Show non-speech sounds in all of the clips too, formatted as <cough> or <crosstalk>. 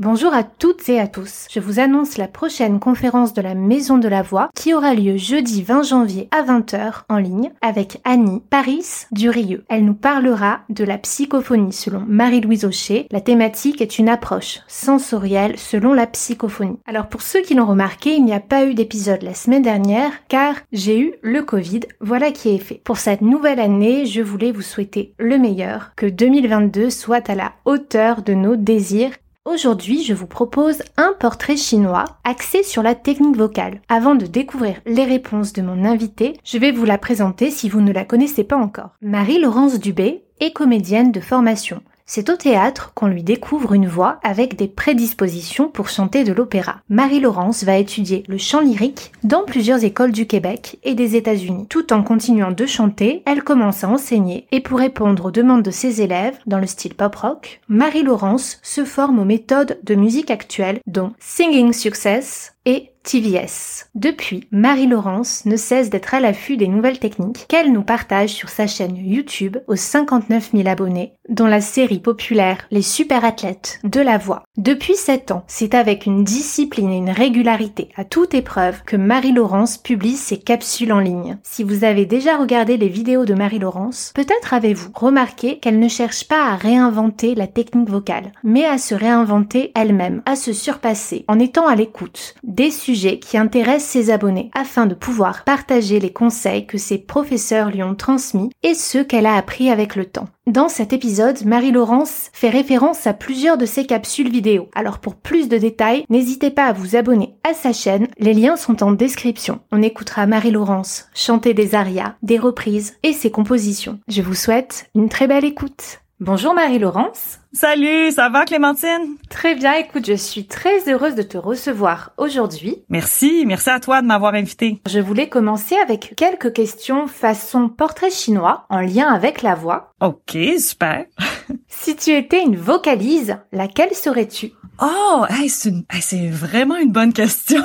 Bonjour à toutes et à tous. Je vous annonce la prochaine conférence de la Maison de la Voix qui aura lieu jeudi 20 janvier à 20h en ligne avec Annie Paris Durieux. Elle nous parlera de la psychophonie selon Marie-Louise Aucher. La thématique est une approche sensorielle selon la psychophonie. Alors pour ceux qui l'ont remarqué, il n'y a pas eu d'épisode la semaine dernière car j'ai eu le Covid. Voilà qui est fait. Pour cette nouvelle année, je voulais vous souhaiter le meilleur, que 2022 soit à la hauteur de nos désirs Aujourd'hui, je vous propose un portrait chinois axé sur la technique vocale. Avant de découvrir les réponses de mon invité, je vais vous la présenter si vous ne la connaissez pas encore. Marie-Laurence Dubé est comédienne de formation. C'est au théâtre qu'on lui découvre une voix avec des prédispositions pour chanter de l'opéra. Marie-Laurence va étudier le chant lyrique dans plusieurs écoles du Québec et des États-Unis. Tout en continuant de chanter, elle commence à enseigner et pour répondre aux demandes de ses élèves dans le style pop-rock, Marie-Laurence se forme aux méthodes de musique actuelle dont Singing Success et TVS. Depuis, Marie-Laurence ne cesse d'être à l'affût des nouvelles techniques qu'elle nous partage sur sa chaîne YouTube aux 59 000 abonnés, dont la série populaire Les super athlètes de la voix. Depuis 7 ans, c'est avec une discipline et une régularité à toute épreuve que Marie-Laurence publie ses capsules en ligne. Si vous avez déjà regardé les vidéos de Marie-Laurence, peut-être avez-vous remarqué qu'elle ne cherche pas à réinventer la technique vocale, mais à se réinventer elle-même, à se surpasser en étant à l'écoute des sujets qui intéressent ses abonnés afin de pouvoir partager les conseils que ses professeurs lui ont transmis et ceux qu'elle a appris avec le temps. Dans cet épisode, Marie-Laurence fait référence à plusieurs de ses capsules vidéo. Alors pour plus de détails, n'hésitez pas à vous abonner à sa chaîne, les liens sont en description. On écoutera Marie-Laurence chanter des arias, des reprises et ses compositions. Je vous souhaite une très belle écoute. Bonjour Marie-Laurence. Salut, ça va Clémentine? Très bien, écoute, je suis très heureuse de te recevoir aujourd'hui. Merci, merci à toi de m'avoir invité. Je voulais commencer avec quelques questions façon portrait chinois en lien avec la voix. Ok, super. <laughs> si tu étais une vocalise, laquelle serais-tu? Oh, c'est vraiment une bonne question.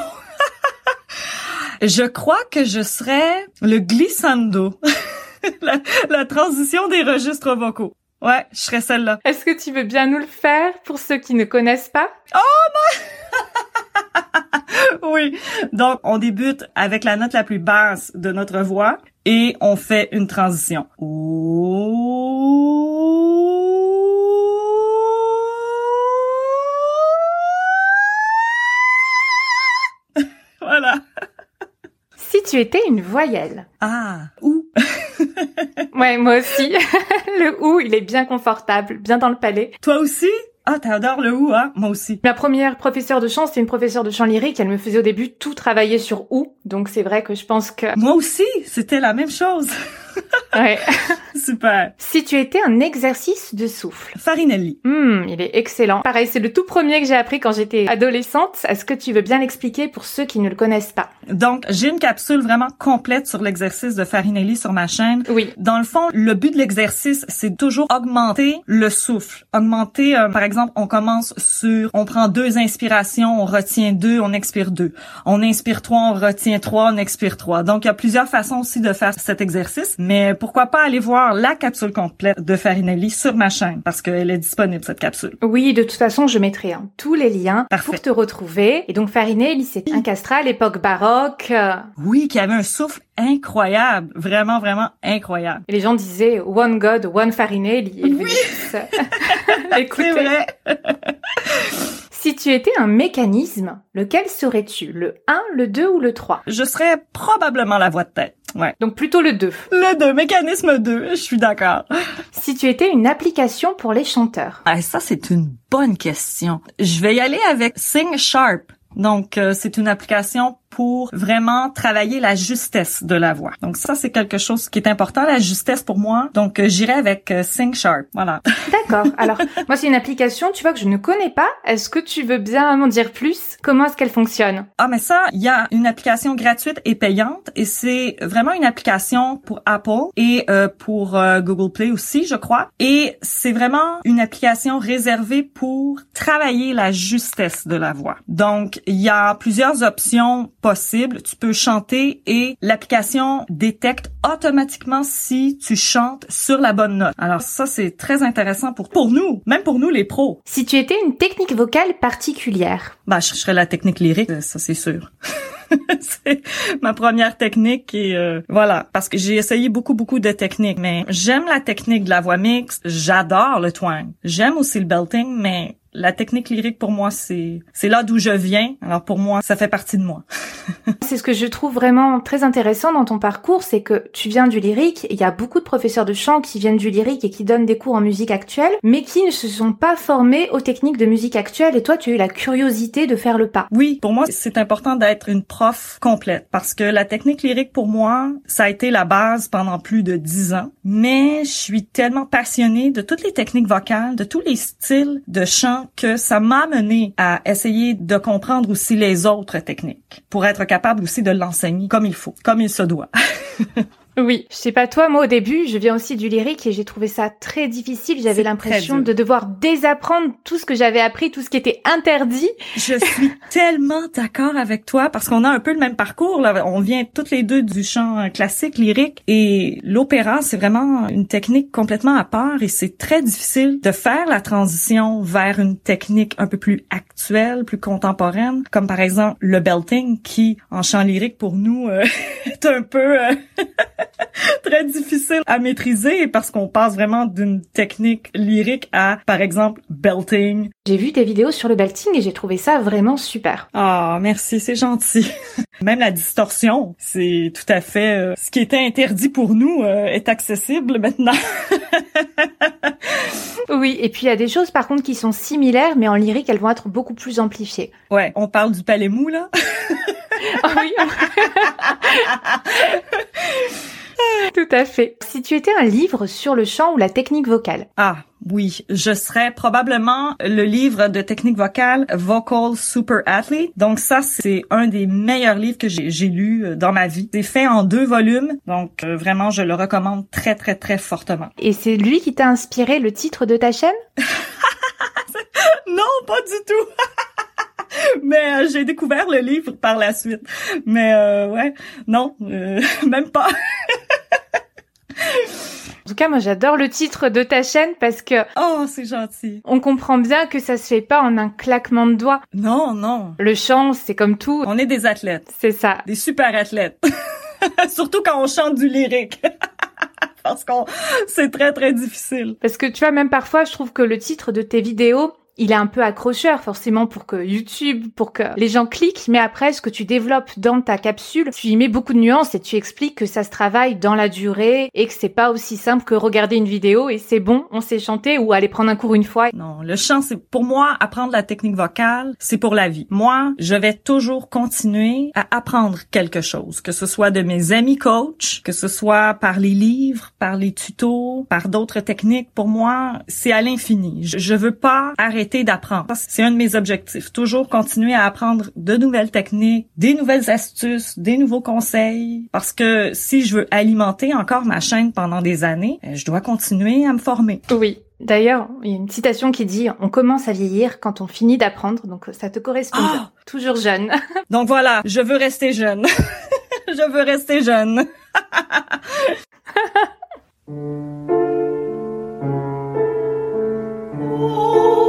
<laughs> je crois que je serais le glissando. <laughs> la, la transition des registres vocaux. Ouais, je serais celle-là. Est-ce que tu veux bien nous le faire pour ceux qui ne connaissent pas? Oh non! <laughs> oui. Donc, on débute avec la note la plus basse de notre voix et on fait une transition. <laughs> voilà. Si tu étais une voyelle. Ah, où? <laughs> <laughs> ouais, moi aussi. <laughs> le ou, il est bien confortable, bien dans le palais. Toi aussi? Ah, t'adores le ou, hein? Moi aussi. Ma première professeure de chant, c'était une professeure de chant lyrique. Elle me faisait au début tout travailler sur ou. Donc c'est vrai que je pense que... Moi aussi, c'était la même chose. <laughs> ouais. <laughs> Super. Si tu étais un exercice de souffle. Farinelli. Hum, il est excellent. Pareil, c'est le tout premier que j'ai appris quand j'étais adolescente. Est-ce que tu veux bien l'expliquer pour ceux qui ne le connaissent pas? Donc, j'ai une capsule vraiment complète sur l'exercice de Farinelli sur ma chaîne. Oui. Dans le fond, le but de l'exercice, c'est toujours augmenter le souffle. Augmenter, euh, par exemple, on commence sur, on prend deux inspirations, on retient deux, on expire deux. On inspire trois, on retient trois, on expire trois. Donc, il y a plusieurs façons aussi de faire cet exercice. Mais pourquoi pas aller voir la capsule complète de Farinelli sur ma chaîne parce qu'elle est disponible cette capsule. Oui, de toute façon, je mettrai hein, tous les liens pour te retrouver. Et donc Farinelli, c'est un castrat à l'époque baroque. Oui, qui avait un souffle incroyable, vraiment vraiment incroyable. Et les gens disaient One God, One Farinelli. oui. <laughs> Écoutez. Vrai. <laughs> Si tu étais un mécanisme, lequel serais-tu? Le 1, le 2 ou le 3 Je serais probablement la voix de tête. Ouais. Donc plutôt le 2. Le 2, mécanisme 2, je suis d'accord. Si tu étais une application pour les chanteurs. Ah, ça, c'est une bonne question. Je vais y aller avec Sing Sharp. Donc, euh, c'est une application pour vraiment travailler la justesse de la voix. Donc ça, c'est quelque chose qui est important, la justesse pour moi. Donc euh, j'irai avec euh, Sing Sharp. Voilà. <laughs> D'accord. Alors, moi, c'est une application, tu vois, que je ne connais pas. Est-ce que tu veux bien m'en dire plus? Comment est-ce qu'elle fonctionne? Ah, mais ça, il y a une application gratuite et payante et c'est vraiment une application pour Apple et euh, pour Google Play aussi, je crois. Et c'est vraiment une application réservée pour travailler la justesse de la voix. Donc, il y a plusieurs options possible. Tu peux chanter et l'application détecte automatiquement si tu chantes sur la bonne note. Alors ça, c'est très intéressant pour, pour nous, même pour nous les pros. Si tu étais une technique vocale particulière. Bah, je serais la technique lyrique, euh, ça c'est sûr. <laughs> c'est ma première technique et euh, voilà parce que j'ai essayé beaucoup beaucoup de techniques mais j'aime la technique de la voix mixte j'adore le twang j'aime aussi le belting mais la technique lyrique pour moi c'est c'est là d'où je viens. Alors pour moi, ça fait partie de moi. <laughs> c'est ce que je trouve vraiment très intéressant dans ton parcours, c'est que tu viens du lyrique, il y a beaucoup de professeurs de chant qui viennent du lyrique et qui donnent des cours en musique actuelle, mais qui ne se sont pas formés aux techniques de musique actuelle et toi tu as eu la curiosité de faire le pas. Oui, pour moi c'est important d'être une prof complète parce que la technique lyrique pour moi, ça a été la base pendant plus de dix ans, mais je suis tellement passionnée de toutes les techniques vocales, de tous les styles de chant que ça m'a mené à essayer de comprendre aussi les autres techniques pour être capable aussi de l'enseigner comme il faut, comme il se doit. <laughs> Oui, je sais pas toi, moi au début, je viens aussi du lyrique et j'ai trouvé ça très difficile. J'avais l'impression de devoir désapprendre tout ce que j'avais appris, tout ce qui était interdit. Je suis <laughs> tellement d'accord avec toi parce qu'on a un peu le même parcours. Là. On vient toutes les deux du chant classique, lyrique et l'opéra, c'est vraiment une technique complètement à part et c'est très difficile de faire la transition vers une technique un peu plus actuelle, plus contemporaine, comme par exemple le belting qui, en chant lyrique pour nous, euh, <laughs> est un peu... Euh, <laughs> <laughs> très difficile à maîtriser parce qu'on passe vraiment d'une technique lyrique à, par exemple, belting. J'ai vu tes vidéos sur le belting et j'ai trouvé ça vraiment super. Ah, merci, c'est gentil. <laughs> Même la distorsion, c'est tout à fait euh, ce qui était interdit pour nous euh, est accessible maintenant. <laughs> oui, et puis il y a des choses par contre qui sont similaires, mais en lyrique, elles vont être beaucoup plus amplifiées. Ouais, on parle du palais mou là. <laughs> Ah oui. <laughs> Tout à fait. Si tu étais un livre sur le chant ou la technique vocale. Ah, oui, je serais probablement le livre de technique vocale Vocal Super Athlete. Donc ça, c'est un des meilleurs livres que j'ai lu euh, dans ma vie. C'est fait en deux volumes, donc euh, vraiment, je le recommande très, très, très fortement. Et c'est lui qui t'a inspiré le titre de ta chaîne? <laughs> Non, pas du tout. <laughs> mais euh, j'ai découvert le livre par la suite. Mais euh, ouais, non, euh, même pas. En tout cas, moi, j'adore le titre de ta chaîne parce que. Oh, c'est gentil. On comprend bien que ça se fait pas en un claquement de doigts. Non, non. Le chant, c'est comme tout. On est des athlètes. C'est ça. Des super athlètes. <laughs> Surtout quand on chante du lyrique. <laughs> parce qu'on, c'est très, très difficile. Parce que tu vois, même parfois, je trouve que le titre de tes vidéos, il est un peu accrocheur forcément pour que YouTube, pour que les gens cliquent, mais après ce que tu développes dans ta capsule, tu y mets beaucoup de nuances et tu expliques que ça se travaille dans la durée et que c'est pas aussi simple que regarder une vidéo et c'est bon, on sait chanter ou aller prendre un cours une fois. Non, le chant c'est pour moi apprendre la technique vocale, c'est pour la vie. Moi, je vais toujours continuer à apprendre quelque chose, que ce soit de mes amis coachs, que ce soit par les livres, par les tutos, par d'autres techniques. Pour moi, c'est à l'infini. Je, je veux pas arrêter d'apprendre. C'est un de mes objectifs. Toujours continuer à apprendre de nouvelles techniques, des nouvelles astuces, des nouveaux conseils. Parce que si je veux alimenter encore ma chaîne pendant des années, euh, je dois continuer à me former. Oui. D'ailleurs, il y a une citation qui dit on commence à vieillir quand on finit d'apprendre, donc euh, ça te correspond. Ah Toujours jeune. <laughs> donc voilà, je veux rester jeune. <laughs> je veux rester jeune. <laughs>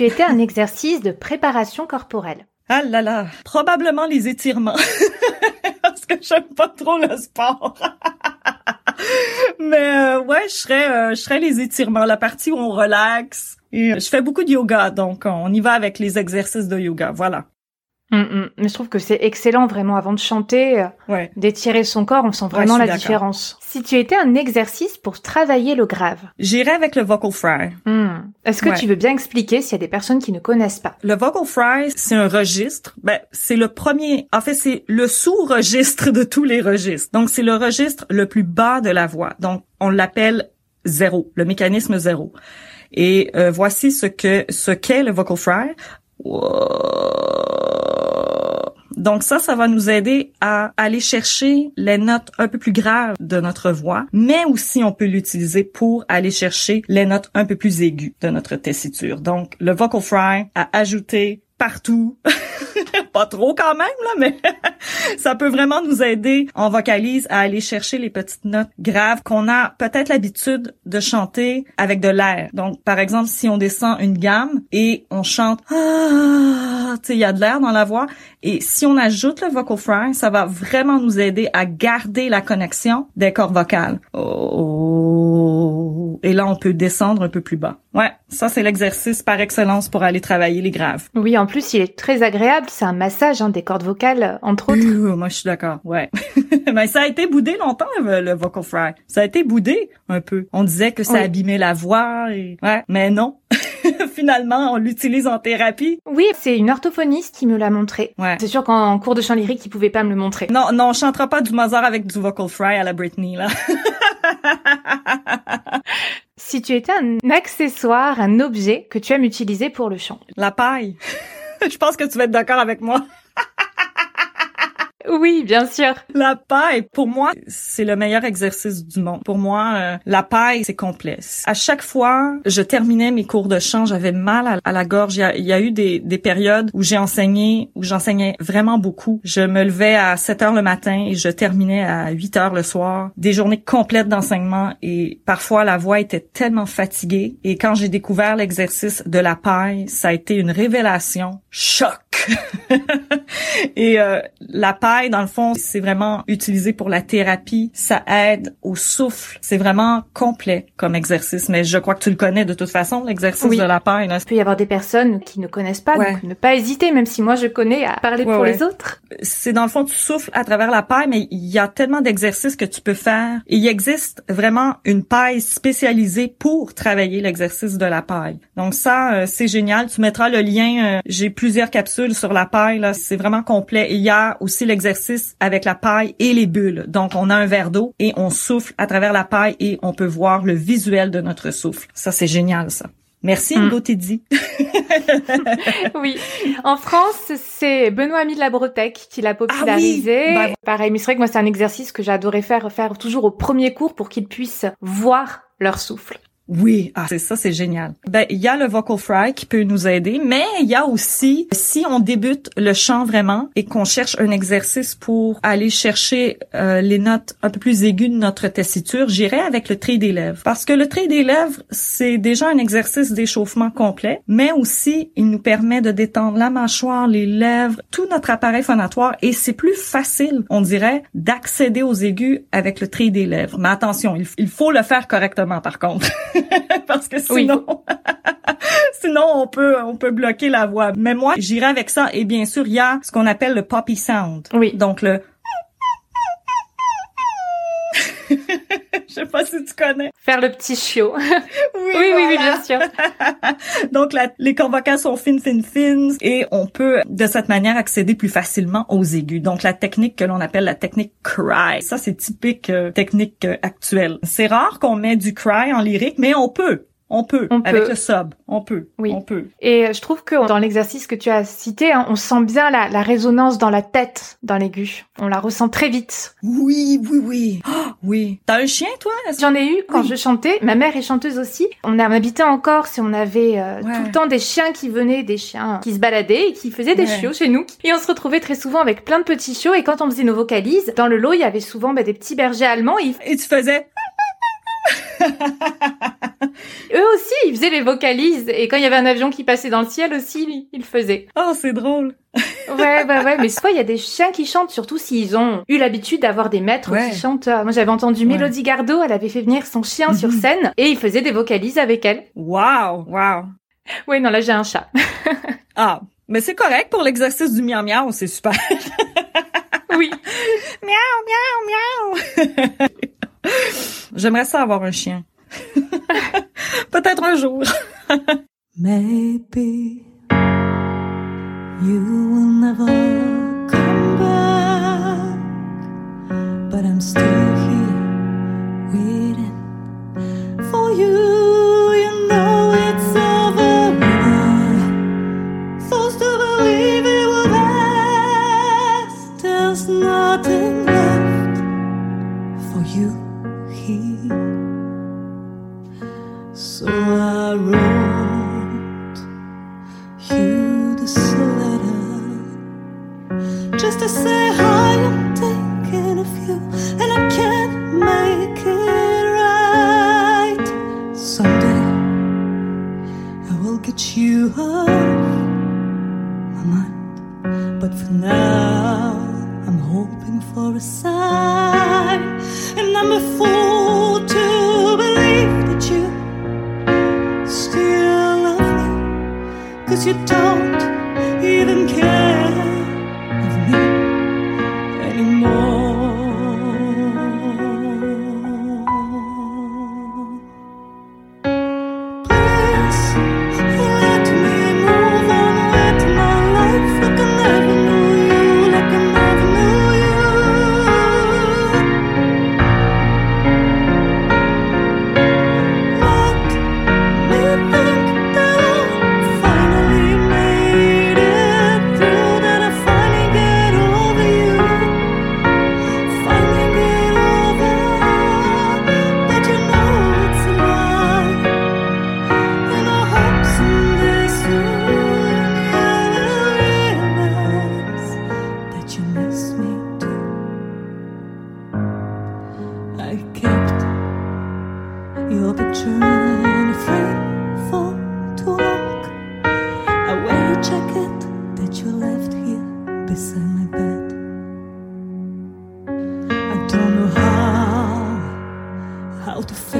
tu étais un exercice de préparation corporelle Ah là là, probablement les étirements. <laughs> Parce que j'aime pas trop le sport. <laughs> Mais euh, ouais, je serais, euh, je serais les étirements, la partie où on relaxe. Et euh, je fais beaucoup de yoga, donc on y va avec les exercices de yoga. Voilà. Mm, mm. Mais je trouve que c'est excellent vraiment avant de chanter, Ouais. d'étirer son corps, on sent vraiment la différence. Si tu étais un exercice pour travailler le grave, J'irai avec le vocal fry. hmm, est-ce que Ouais. tu veux bien expliquer s'il y a des personnes qui ne connaissent pas? Le vocal fry, c'est un registre. Ben, c'est le premier. En fait, c'est le sous-registre de tous les registres. Donc, c'est le registre le plus bas de la voix. Donc, on l'appelle zéro, le mécanisme zéro. Et euh, voici ce que ce qu'est le vocal fry. Donc ça, ça va nous aider à aller chercher les notes un peu plus graves de notre voix, mais aussi on peut l'utiliser pour aller chercher les notes un peu plus aiguës de notre tessiture. Donc le vocal fry à ajouter partout. <laughs> Pas trop quand même, là, mais <laughs> ça peut vraiment nous aider en vocalise à aller chercher les petites notes graves qu'on a peut-être l'habitude de chanter avec de l'air. Donc, par exemple, si on descend une gamme et on chante, ah, tu sais, il y a de l'air dans la voix, et si on ajoute le vocal fry, ça va vraiment nous aider à garder la connexion des cordes vocales. Oh. Et là, on peut descendre un peu plus bas. Ouais, ça c'est l'exercice par excellence pour aller travailler les graves. Oui, en plus, il est très agréable, c'est un massage hein, des cordes vocales, entre autres. Ouh, moi, je suis d'accord. Ouais. <laughs> Mais ça a été boudé longtemps, le, le vocal fry. Ça a été boudé un peu. On disait que ça Oui. abîmait la voix et, ouais. Mais non. <laughs> Finalement, on l'utilise en thérapie. Oui, c'est une orthophoniste qui me l'a montré. Ouais. C'est sûr qu'en cours de chant lyrique, il pouvait pas me le montrer. Non, non, on chantera pas du Mozart avec du vocal fry à la Britney, là. <laughs> Si tu étais un accessoire, un objet que tu aimes utiliser pour le chant. La paille. <laughs> Je pense que tu vas être d'accord avec moi. Oui, bien sûr. La paille, pour moi, c'est le meilleur exercice du monde. Pour moi, euh, la paille, c'est complet. À chaque fois, je terminais mes cours de chant, j'avais mal à, la gorge. Il y a, il y a eu des, des périodes où j'ai enseigné, où j'enseignais vraiment beaucoup. Je me levais à 7 heures le matin et je terminais à 8 heures le soir. Des journées complètes d'enseignement et parfois la voix était tellement fatiguée. Et quand j'ai découvert l'exercice de la paille, ça a été une révélation. Choc! <laughs> et euh, la paille, dans le fond, c'est vraiment utilisé pour la thérapie. Ça aide au souffle. C'est vraiment complet comme exercice. Mais je crois que tu le connais de toute façon, l'exercice Oui. de la paille. là. Il peut y avoir des personnes qui ne connaissent pas, Ouais. donc ne pas hésiter, même si moi je connais, à parler Ouais, pour ouais. les autres. C'est dans le fond, tu souffles à travers la paille, mais il y a tellement d'exercices que tu peux faire. Et il existe vraiment une paille spécialisée pour travailler l'exercice de la paille. Donc ça, euh, c'est génial. Tu mettras le lien. euh, J'ai plusieurs capsules sur la paille. C'est vraiment complet. Et il y a aussi l'exercice avec la paille et les bulles. Donc on a un verre d'eau et on souffle à travers la paille et on peut voir le visuel de notre souffle. Ça, c'est génial, ça. Merci, Mm. Ngo Teddy. <laughs> oui. En France, c'est Benoît Ami de la Bretagne qui l'a popularisé. Ah oui. Bah, Pareil, mais c'est vrai que moi, c'est un exercice que j'adorais faire, faire toujours au premier cours pour qu'ils puissent voir leur souffle. Oui, ah, c'est ça, c'est génial. Ben, il y a le vocal fry qui peut nous aider, mais il y a aussi, si on débute le chant vraiment et qu'on cherche un exercice pour aller chercher euh, les notes un peu plus aiguës de notre tessiture, j'irai avec le tri des lèvres. Parce que le tri des lèvres, c'est déjà un exercice d'échauffement complet, mais aussi, il nous permet de détendre la mâchoire, les lèvres, tout notre appareil phonatoire et c'est plus facile, on dirait, d'accéder aux aigus avec le tri des lèvres. Mais attention, il faut le faire correctement par contre. <laughs> <laughs> parce que Oui. sinon, <laughs> sinon on peut on peut bloquer la voix. Mais moi, j'irai avec ça et bien sûr, il y a ce qu'on appelle le poppy sound. Oui. Donc le <laughs> Je sais pas si tu connais. Faire le petit chiot. <laughs> Oui, oui, oui, bien sûr. <laughs> Donc la- les cordes vocales sont fines, fines, fines et on peut de cette manière accéder plus facilement aux aigus. Donc la technique que l'on appelle la technique cry, ça c'est typique euh, technique euh, actuelle. C'est rare qu'on met du cry en lyrique, mais on peut. On peut, On avec peut. le sub, on peut, Oui. on peut. Et je trouve que dans l'exercice que tu as cité, hein, on sent bien la, la résonance dans la tête, dans l'aigu. On la ressent très vite. Oui, oui, oui, Ah, oui. T'as un chien, toi J'en ai eu quand Oui. je chantais. Ma mère est chanteuse aussi. On, a, on habitait en Corse et on avait euh, Ouais. tout le temps des chiens qui venaient, des chiens qui se baladaient et qui faisaient des Ouais. chiots chez nous. Et on se retrouvait très souvent avec plein de petits chiots. Et quand on faisait nos vocalises, dans le lot, il y avait souvent bah, des petits bergers allemands. Et tu faisais <laughs> Eux aussi, ils faisaient les vocalises. Et quand il y avait un avion qui passait dans le ciel aussi, ils le faisaient. Oh, c'est drôle. <laughs> ouais, ouais, ouais. Mais soit il y a des chiens qui chantent, surtout s'ils ont eu l'habitude d'avoir des maîtres qui chantent. Moi, j'avais entendu Mélodie Gardot, elle avait fait venir son chien sur mhm. scène et il faisait des vocalises avec elle. Waouh, waouh. Oui, non, là, j'ai un chat. <laughs> ah, mais c'est correct pour l'exercice du miau miau, c'est super. oui. miau, miau, miau. J'aimerais ça avoir un chien. <laughs> Peut-être un jour. <laughs> Maybe you will never come back, but I'm still So I wrote tu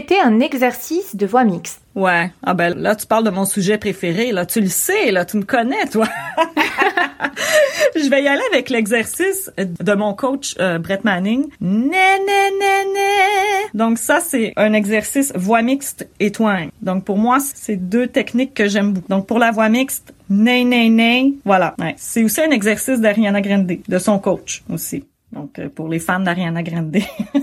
étais un exercice de voix mixte. Ouais. Ah ben là, tu parles de mon sujet préféré. Là, tu le sais. Là, tu me connais, toi. <laughs> Je vais y aller avec l'exercice de mon coach euh, Brett Manning. Né, né, né. Donc ça, c'est un exercice voix mixte et twang. Donc pour moi, c'est deux techniques que j'aime beaucoup. Donc pour la voix mixte, né, né, né. Voilà. C'est aussi un exercice d'Ariana Grande, de son coach aussi. Donc euh, pour les fans d'Ariana Grande. <laughs>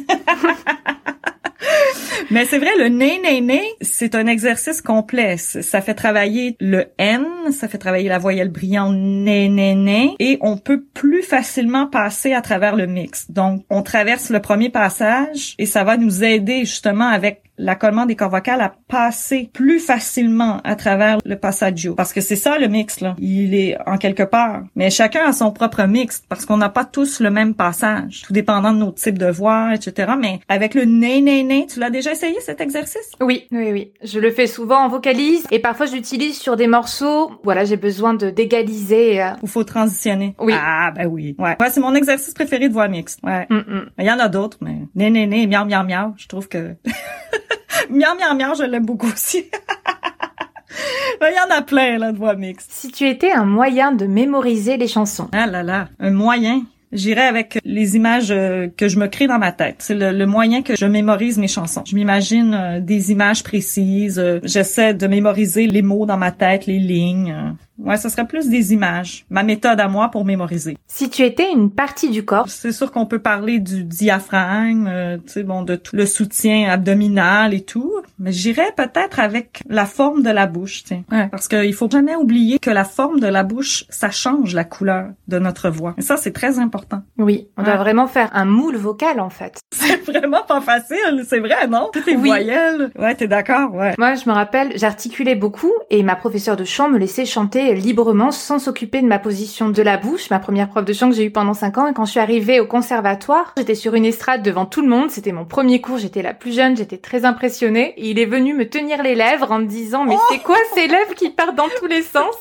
Mais c'est vrai, le né, né, né, c'est un exercice complexe. Ça fait travailler le N, ça fait travailler la voyelle brillante né, né, né, et on peut plus facilement passer à travers le mix. Donc, on traverse le premier passage et ça va nous aider justement avec l'accollement des cordes vocales à passer plus facilement à travers le passaggio. Parce que c'est ça le mix, là. Il est en quelque part. Mais chacun a son propre mix parce qu'on n'a pas tous le même passage, tout dépendant de nos types de voix, etc. Mais avec le né, né, né, tu l'as déjà essayé cet exercice? Oui, oui, oui. Je le fais souvent en vocalise et parfois j'utilise sur des morceaux. Voilà, j'ai besoin de d'égaliser. Euh... Ou faut transitionner. Oui. Ah, ben oui. Ouais. ouais c'est mon exercice préféré de voix mixte. Ouais. Mm, mm. Il y en a d'autres, mais né, né, né, miam, miam, miam. Je trouve que miam, miam, miam, je l'aime beaucoup aussi. Il <laughs> y en a plein, là, de voix mixtes. Si tu étais un moyen de mémoriser les chansons. Ah là là, un moyen. J'irai avec les images euh, que je me crée dans ma tête. C'est le, moyen que je mémorise mes chansons. Je m'imagine euh, des images précises. Euh, j'essaie de mémoriser les mots dans ma tête, les lignes. Ouais, ce serait plus des images. Ma méthode à moi pour mémoriser. Si tu étais une partie du corps. C'est sûr qu'on peut parler du diaphragme, euh, tu sais, bon, de tout le soutien abdominal et tout. Mais j'irais peut-être avec la forme de la bouche, tu sais. Ouais. Parce qu'il faut jamais oublier que la forme de la bouche, ça change la couleur de notre voix. Et ça, c'est très important. Oui. On doit vraiment faire un moule vocal, en fait. <laughs> C'est vraiment pas facile. C'est vrai, non? Toutes les voyelles. Ouais, t'es d'accord? Ouais. Moi, je me rappelle, j'articulais beaucoup et ma professeure de chant me laissait chanter librement sans s'occuper de ma position de la bouche, ma première prof de chant que j'ai eue pendant cinq ans. Et quand je suis arrivée au conservatoire, j'étais sur une estrade devant tout le monde. C'était mon premier cours, j'étais la plus jeune, j'étais très impressionnée. Et il est venu me tenir les lèvres en me disant, mais c'est quoi ces lèvres qui partent dans tous les sens?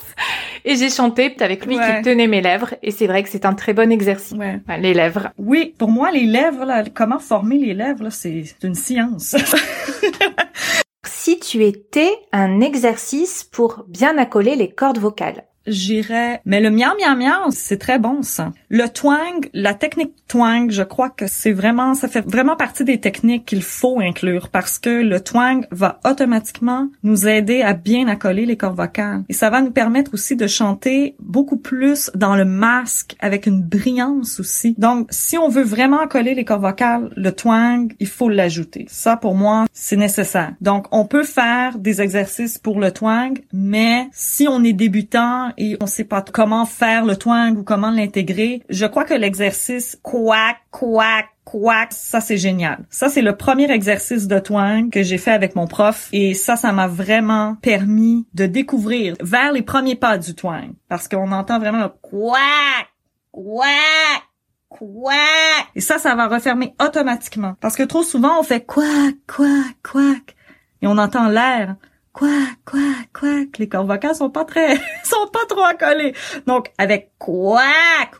Et j'ai chanté avec lui qui tenait mes lèvres. Et c'est vrai que c'est un très bon exercice. Ouais. les lèvres. Oui, pour moi, les lèvres, là, comment former les lèvres, c'est une science. <laughs> si tu étais un exercice pour bien accoler les cordes vocales j'irais. Mais le miam miam miam, c'est très bon ça. Le twang, la technique twang, je crois que c'est vraiment, ça fait vraiment partie des techniques qu'il faut inclure parce que le twang va automatiquement nous aider à bien accoler les cordes vocales et ça va nous permettre aussi de chanter beaucoup plus dans le masque avec une brillance aussi. Donc, si on veut vraiment accoler les cordes vocales, le twang, il faut l'ajouter. Ça, pour moi, c'est nécessaire. Donc, on peut faire des exercices pour le twang, mais si on est débutant et on sait pas comment faire le twang ou comment l'intégrer, je crois que l'exercice quack, quack, quack, ça c'est génial. Ça c'est le premier exercice de twang que j'ai fait avec mon prof et ça, ça m'a vraiment permis de découvrir vers les premiers pas du twang parce qu'on entend vraiment le quack, quack, quack. Et ça, ça va refermer automatiquement parce que trop souvent on fait quack, quack, quack et on entend l'air quoi, quoi, quoi, les cordes vocales sont pas très, sont pas trop accolées. Donc, avec quoi,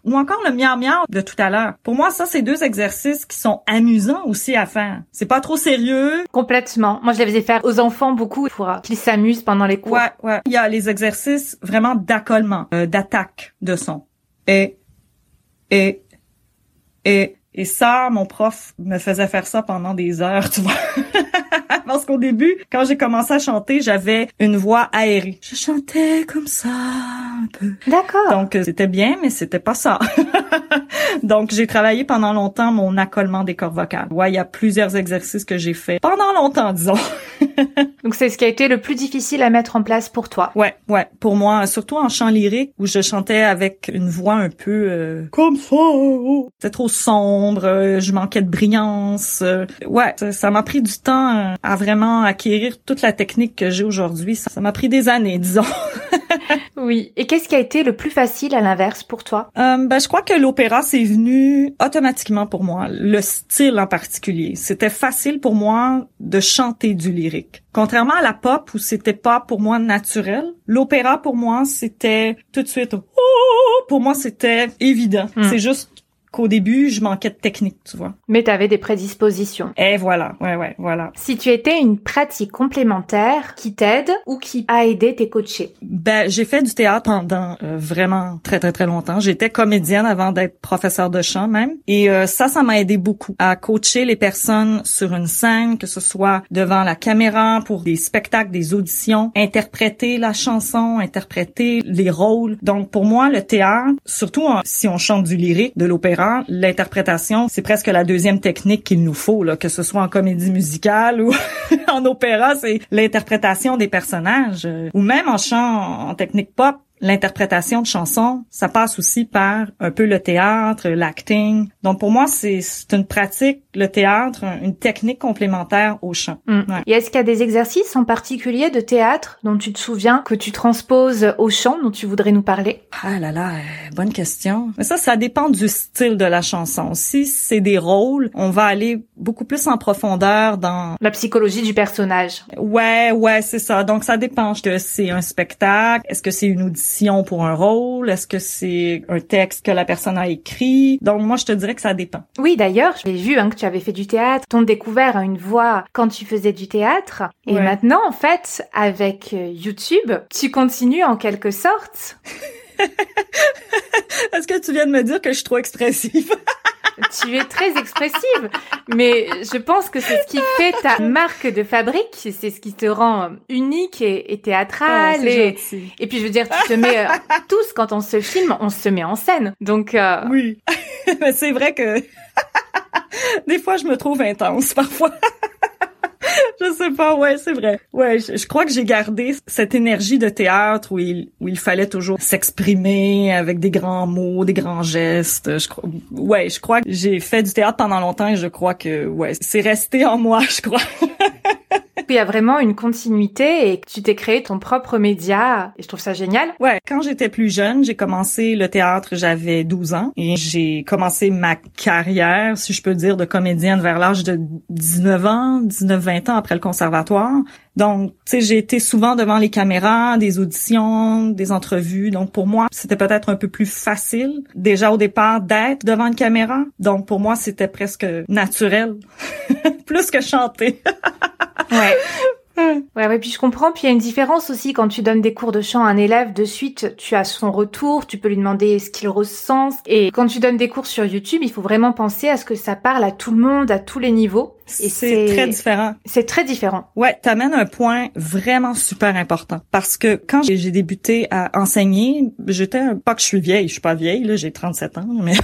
ou encore le miam miam de tout à l'heure. Pour moi, ça, c'est deux exercices qui sont amusants aussi à faire. C'est pas trop sérieux. Complètement. Moi, je les faisais faire aux enfants beaucoup pour qu'ils s'amusent pendant les cours. Ouais, ouais. Il y a les exercices vraiment d'accollement, euh, d'attaque de son. Et, et, et, et ça, mon prof me faisait faire ça pendant des heures, <laughs> tu vois. Parce qu'au début, quand j'ai commencé à chanter, j'avais une voix aérée. Je chantais comme ça un peu. D'accord. Donc euh, c'était bien, mais c'était pas ça. <laughs> Donc j'ai travaillé pendant longtemps mon accolement des cordes vocales. Ouais, il y a plusieurs exercices que j'ai fait pendant longtemps, disons. <laughs> Donc c'est ce qui a été le plus difficile à mettre en place pour toi. Ouais, ouais, pour moi, surtout en chant lyrique où je chantais avec une voix un peu euh, comme ça. C'était trop sombre, euh, je manquais de brillance. ouais, ça m'a pris du temps à vraiment acquérir toute la technique que j'ai aujourd'hui. Ça m'a pris des années, disons. <laughs> oui. Et qu'est-ce qui a été le plus facile à l'inverse pour toi? Euh, Ben, je crois que l'opéra c'est venu automatiquement pour moi. Le style en particulier, c'était facile pour moi de chanter du lyrique. Contrairement à la pop où c'était pas pour moi naturel, l'opéra pour moi c'était tout de suite. Oh, pour moi c'était évident. Hmm. C'est juste qu'au début, je manquais de technique, tu vois. Mais tu avais des prédispositions. Et voilà, ouais, ouais, voilà. Si tu étais une pratique complémentaire qui t'aide ou qui a aidé tes coachés? Ben, j'ai fait du théâtre pendant euh, vraiment très, très, très longtemps. J'étais comédienne avant d'être professeur de chant même. Et euh, ça, ça m'a aidé beaucoup à coacher les personnes sur une scène, que ce soit devant la caméra pour des spectacles, des auditions, interpréter la chanson, interpréter les rôles. Donc, pour moi, le théâtre, surtout si on chante du lyrique, de l'opéra, l'interprétation, c'est presque la deuxième technique qu'il nous faut, là, que ce soit en comédie musicale ou <laughs> en opéra, c'est l'interprétation des personnages. ou même en chant en technique pop, l'interprétation de chansons, ça passe aussi par un peu le théâtre, l'acting. Donc pour moi, c'est une pratique, le théâtre, une technique complémentaire au chant. Mm. Et est-ce qu'il y a des exercices en particulier de théâtre dont tu te souviens que tu transposes au chant, dont tu voudrais nous parler? Ah là là, euh, bonne question. Mais ça, ça dépend du style de la chanson. Si c'est des rôles, on va aller beaucoup plus en profondeur dans la psychologie du personnage. Ouais, ouais, c'est ça. Donc ça dépend. Est-ce que c'est un spectacle Est-ce que c'est une audition pour un rôle? Est-ce que c'est un texte que la personne a écrit? Donc moi, je te dirais que ça dépend. Oui, d'ailleurs, j'ai vu hein, que tu avais fait du théâtre. T'ont découvert une voix quand tu faisais du théâtre. Et maintenant, en fait, avec euh, YouTube, tu continues en quelque sorte. <laughs> Est-ce que tu viens de me dire que je suis trop expressive? <laughs> tu es très expressive, mais je pense que c'est ce qui fait ta marque de fabrique, c'est ce qui te rend unique et, et théâtrale. Oh, et, et puis je veux dire, tu te mets euh, tous quand on se filme, on se met en scène. Donc euh... oui, <laughs> c'est vrai que <laughs> des fois je me trouve intense parfois. <laughs> je sais pas, ouais, c'est vrai. Ouais, je, crois que j'ai gardé cette énergie de théâtre où il, où il fallait toujours s'exprimer avec des grands mots, des grands gestes. Je crois, ouais, je crois que j'ai fait du théâtre pendant longtemps et je crois que, ouais, c'est resté en moi, <laughs> je crois. Il y a vraiment une continuité et tu t'es créé ton propre média et je trouve ça génial. Ouais, quand j'étais plus jeune, j'ai commencé le théâtre, j'avais 12 ans et j'ai commencé ma carrière, si je peux dire, de comédienne vers l'âge de 19 ans, 19-20 ans après le conservatoire. Donc, tu sais, j'ai été souvent devant les caméras, des auditions, des entrevues. Donc, pour moi, c'était peut-être un peu plus facile déjà au départ d'être devant une caméra. Donc, pour moi, c'était presque naturel, <laughs> plus que chanter. <laughs> ouais. <laughs> Ouais, ouais, puis je comprends. Puis il y a une différence aussi quand tu donnes des cours de chant à un élève, de suite, tu as son retour, tu peux lui demander ce qu'il ressent. Et quand tu donnes des cours sur YouTube, il faut vraiment penser à ce que ça parle à tout le monde, à tous les niveaux. Et c'est très différent. C'est très différent. Ouais, t'amènes un point vraiment super important parce que quand j'ai débuté à enseigner, j'étais pas que je suis vieille, je suis pas vieille là, j'ai 37 ans, mais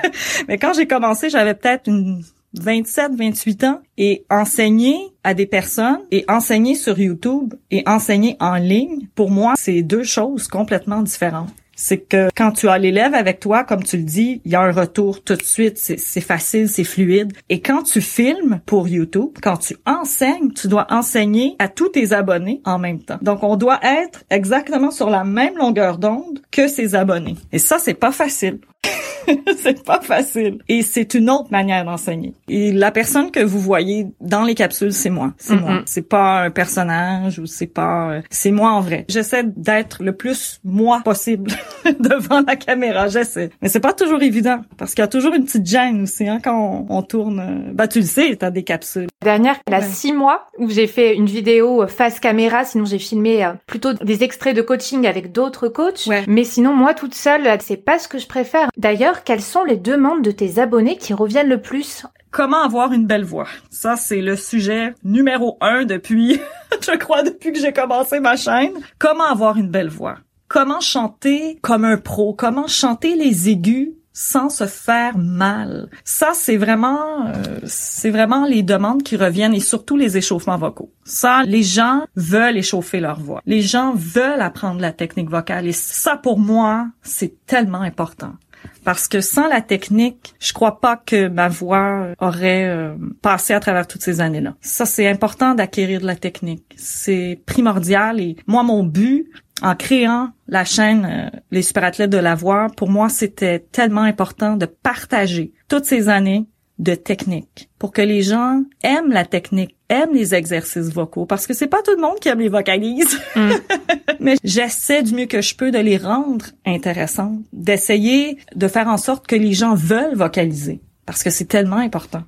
<laughs> mais quand j'ai commencé, j'avais peut-être une 27, 28 ans et enseigner à des personnes et enseigner sur YouTube et enseigner en ligne, pour moi, c'est deux choses complètement différentes. C'est que quand tu as l'élève avec toi, comme tu le dis, il y a un retour tout de suite, c'est facile, c'est fluide. Et quand tu filmes pour YouTube, quand tu enseignes, tu dois enseigner à tous tes abonnés en même temps. Donc on doit être exactement sur la même longueur d'onde que ses abonnés. Et ça, c'est pas facile. <laughs> c'est pas facile. Et c'est une autre manière d'enseigner. Et la personne que vous voyez dans les capsules, c'est moi. C'est moi. C'est pas un personnage ou c'est pas, euh, c'est moi en vrai. J'essaie d'être le plus moi possible <laughs> devant la caméra. J'essaie. Mais c'est pas toujours évident parce qu'il y a toujours une petite gêne aussi, hein, quand on, tourne. Euh, bah, tu le sais, t'as des capsules. Dernière, il y a six mois où j'ai fait une vidéo face caméra. Sinon, j'ai filmé euh, plutôt des extraits de coaching avec d'autres coachs. Mais sinon, moi toute seule, c'est pas ce que je préfère. D'ailleurs, quelles sont les demandes de tes abonnés qui reviennent le plus Comment avoir une belle voix? Ça, c'est le sujet numéro un depuis, <laughs> je crois, depuis que j'ai commencé ma chaîne. Comment avoir une belle voix? Comment chanter comme un pro? Comment chanter les aigus sans se faire mal? Ça, c'est vraiment, euh, c'est vraiment les demandes qui reviennent et surtout les échauffements vocaux. Ça, les gens veulent échauffer leur voix. Les gens veulent apprendre la technique vocale et ça, pour moi, c'est tellement important parce que sans la technique, je crois pas que ma voix aurait euh, passé à travers toutes ces années-là. Ça, c'est important d'acquérir de la technique. C'est primordial et moi, mon but en créant la chaîne euh, Les Super Athlètes de la voix, pour moi, c'était tellement important de partager toutes ces années de technique pour que les gens aiment la technique, aiment les exercices vocaux parce que c'est pas tout le monde qui aime les vocalises. Mm. <laughs> Mais j'essaie du mieux que je peux de les rendre intéressants, d'essayer de faire en sorte que les gens veulent vocaliser parce que c'est tellement important.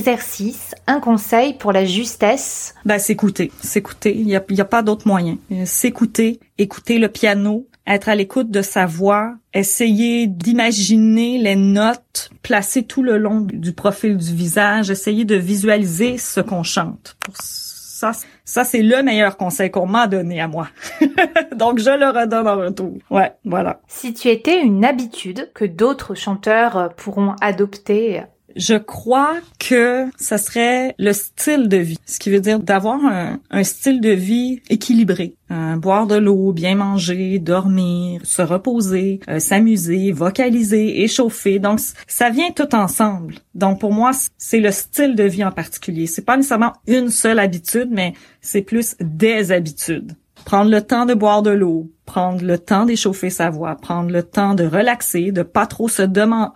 Exercice, un conseil pour la justesse? Ben, s'écouter. S'écouter. Il n'y a, y a pas d'autre moyen. Euh, s'écouter, écouter le piano, être à l'écoute de sa voix, essayer d'imaginer les notes placées tout le long du profil du visage, essayer de visualiser ce qu'on chante. Ça, ça c'est le meilleur conseil qu'on m'a donné à moi. <laughs> Donc je le redonne en retour. Ouais, voilà. Si tu étais une habitude que d'autres chanteurs pourront adopter je crois que ça serait le style de vie, ce qui veut dire d'avoir un, style de vie équilibré. Euh, boire de l'eau, bien manger, dormir, se reposer, euh, s'amuser, vocaliser, échauffer. Donc ça vient tout ensemble. Donc pour moi, c'est le style de vie en particulier. C'est pas nécessairement une seule habitude, mais c'est plus des habitudes. Prendre le temps de boire de l'eau, prendre le temps d'échauffer sa voix, prendre le temps de relaxer, de pas trop se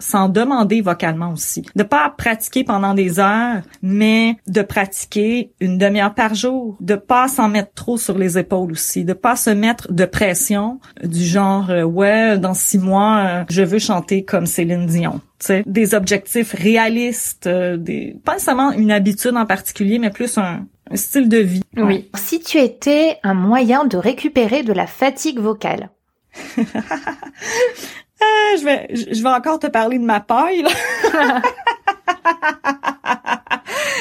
s'en demander vocalement aussi. De pas pratiquer pendant des heures, mais de pratiquer une demi-heure par jour. De pas s'en mettre trop sur les épaules aussi. De pas se mettre de pression du genre, euh, ouais, dans six mois, euh, je veux chanter comme Céline Dion. T'sais, des objectifs réalistes, euh, des, pas nécessairement une habitude en particulier, mais plus un, un style de vie. Oui. Si tu étais un moyen de récupérer de la fatigue vocale. Euh, <laughs> je vais, je vais encore te parler de ma paille. <laughs>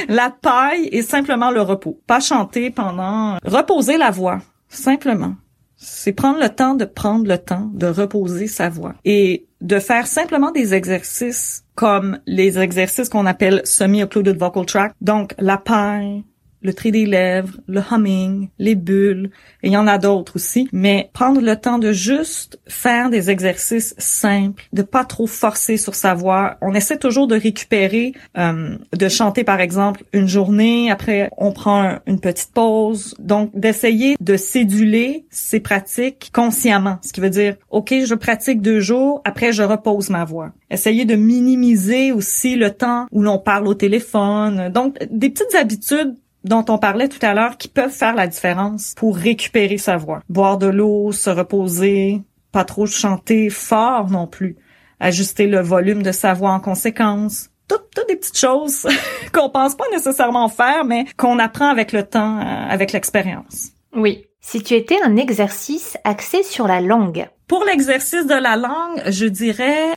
la paille est simplement le repos. Pas chanter pendant, reposer la voix. Simplement. C'est prendre le temps de prendre le temps de reposer sa voix et de faire simplement des exercices comme les exercices qu'on appelle semi-occluded vocal track. Donc, la paille, le trait des lèvres, le humming, les bulles, et il y en a d'autres aussi, mais prendre le temps de juste faire des exercices simples, de pas trop forcer sur sa voix. On essaie toujours de récupérer, euh, de chanter par exemple une journée, après on prend une petite pause, donc d'essayer de céduler ces pratiques consciemment, ce qui veut dire, ok, je pratique deux jours, après je repose ma voix. Essayer de minimiser aussi le temps où l'on parle au téléphone, donc des petites habitudes dont on parlait tout à l'heure qui peuvent faire la différence pour récupérer sa voix. Boire de l'eau, se reposer, pas trop chanter fort non plus, ajuster le volume de sa voix en conséquence. Toutes, toutes des petites choses <laughs> qu'on pense pas nécessairement faire, mais qu'on apprend avec le temps, euh, avec l'expérience. Oui. Si tu étais un exercice axé sur la langue. Pour l'exercice de la langue, je dirais,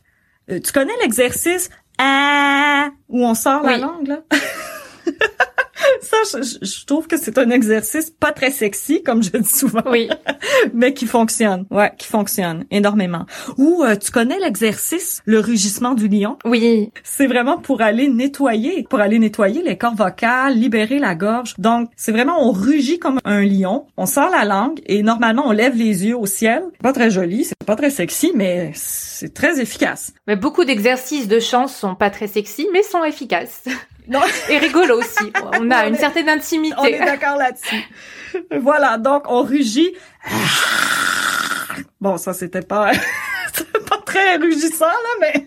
euh, tu connais l'exercice ah où on sort la langue là? <laughs> ça, je, trouve que c'est un exercice pas très sexy, comme je dis souvent. Oui. <laughs> mais qui fonctionne. Ouais, qui fonctionne énormément. Ou euh, tu connais l'exercice, le rugissement du lion? Oui. C'est vraiment pour aller nettoyer, pour aller nettoyer les cordes vocales, libérer la gorge. Donc, c'est vraiment, on rugit comme un lion, on sort la langue et normalement, on lève les yeux au ciel. Pas très joli, c'est pas très sexy, mais c'est très efficace. Mais beaucoup d'exercices de chant sont pas très sexy, mais sont efficaces. <laughs> Non. <laughs> Et rigolo aussi. On a une certaine intimité. On est d'accord là-dessus. Voilà, donc on rugit. Bon, ça c'était pas, <laughs> pas très rugissant là, mais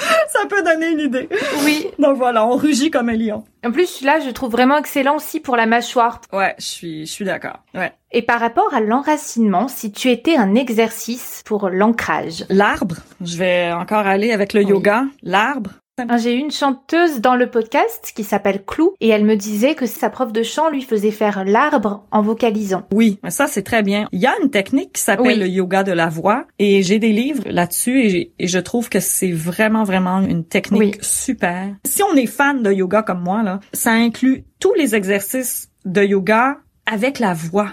<laughs> ça peut donner une idée. Oui. Donc voilà, on rugit comme un lion. En plus, là, je trouve vraiment excellent aussi pour la mâchoire. Ouais, je suis, je suis d'accord. Ouais. Et par rapport à l'enracinement, si tu étais un exercice pour l'ancrage? L'arbre. Je vais encore aller avec le yoga. L'arbre. Ah, j'ai eu une chanteuse dans le podcast qui s'appelle Clou et elle me disait que sa prof de chant lui faisait faire l'arbre en vocalisant. Oui, ça c'est très bien. Il y a une technique qui s'appelle le yoga de la voix et j'ai des livres là-dessus et, je trouve que c'est vraiment vraiment une technique super. Si on est fan de yoga comme moi là, ça inclut tous les exercices de yoga avec la voix.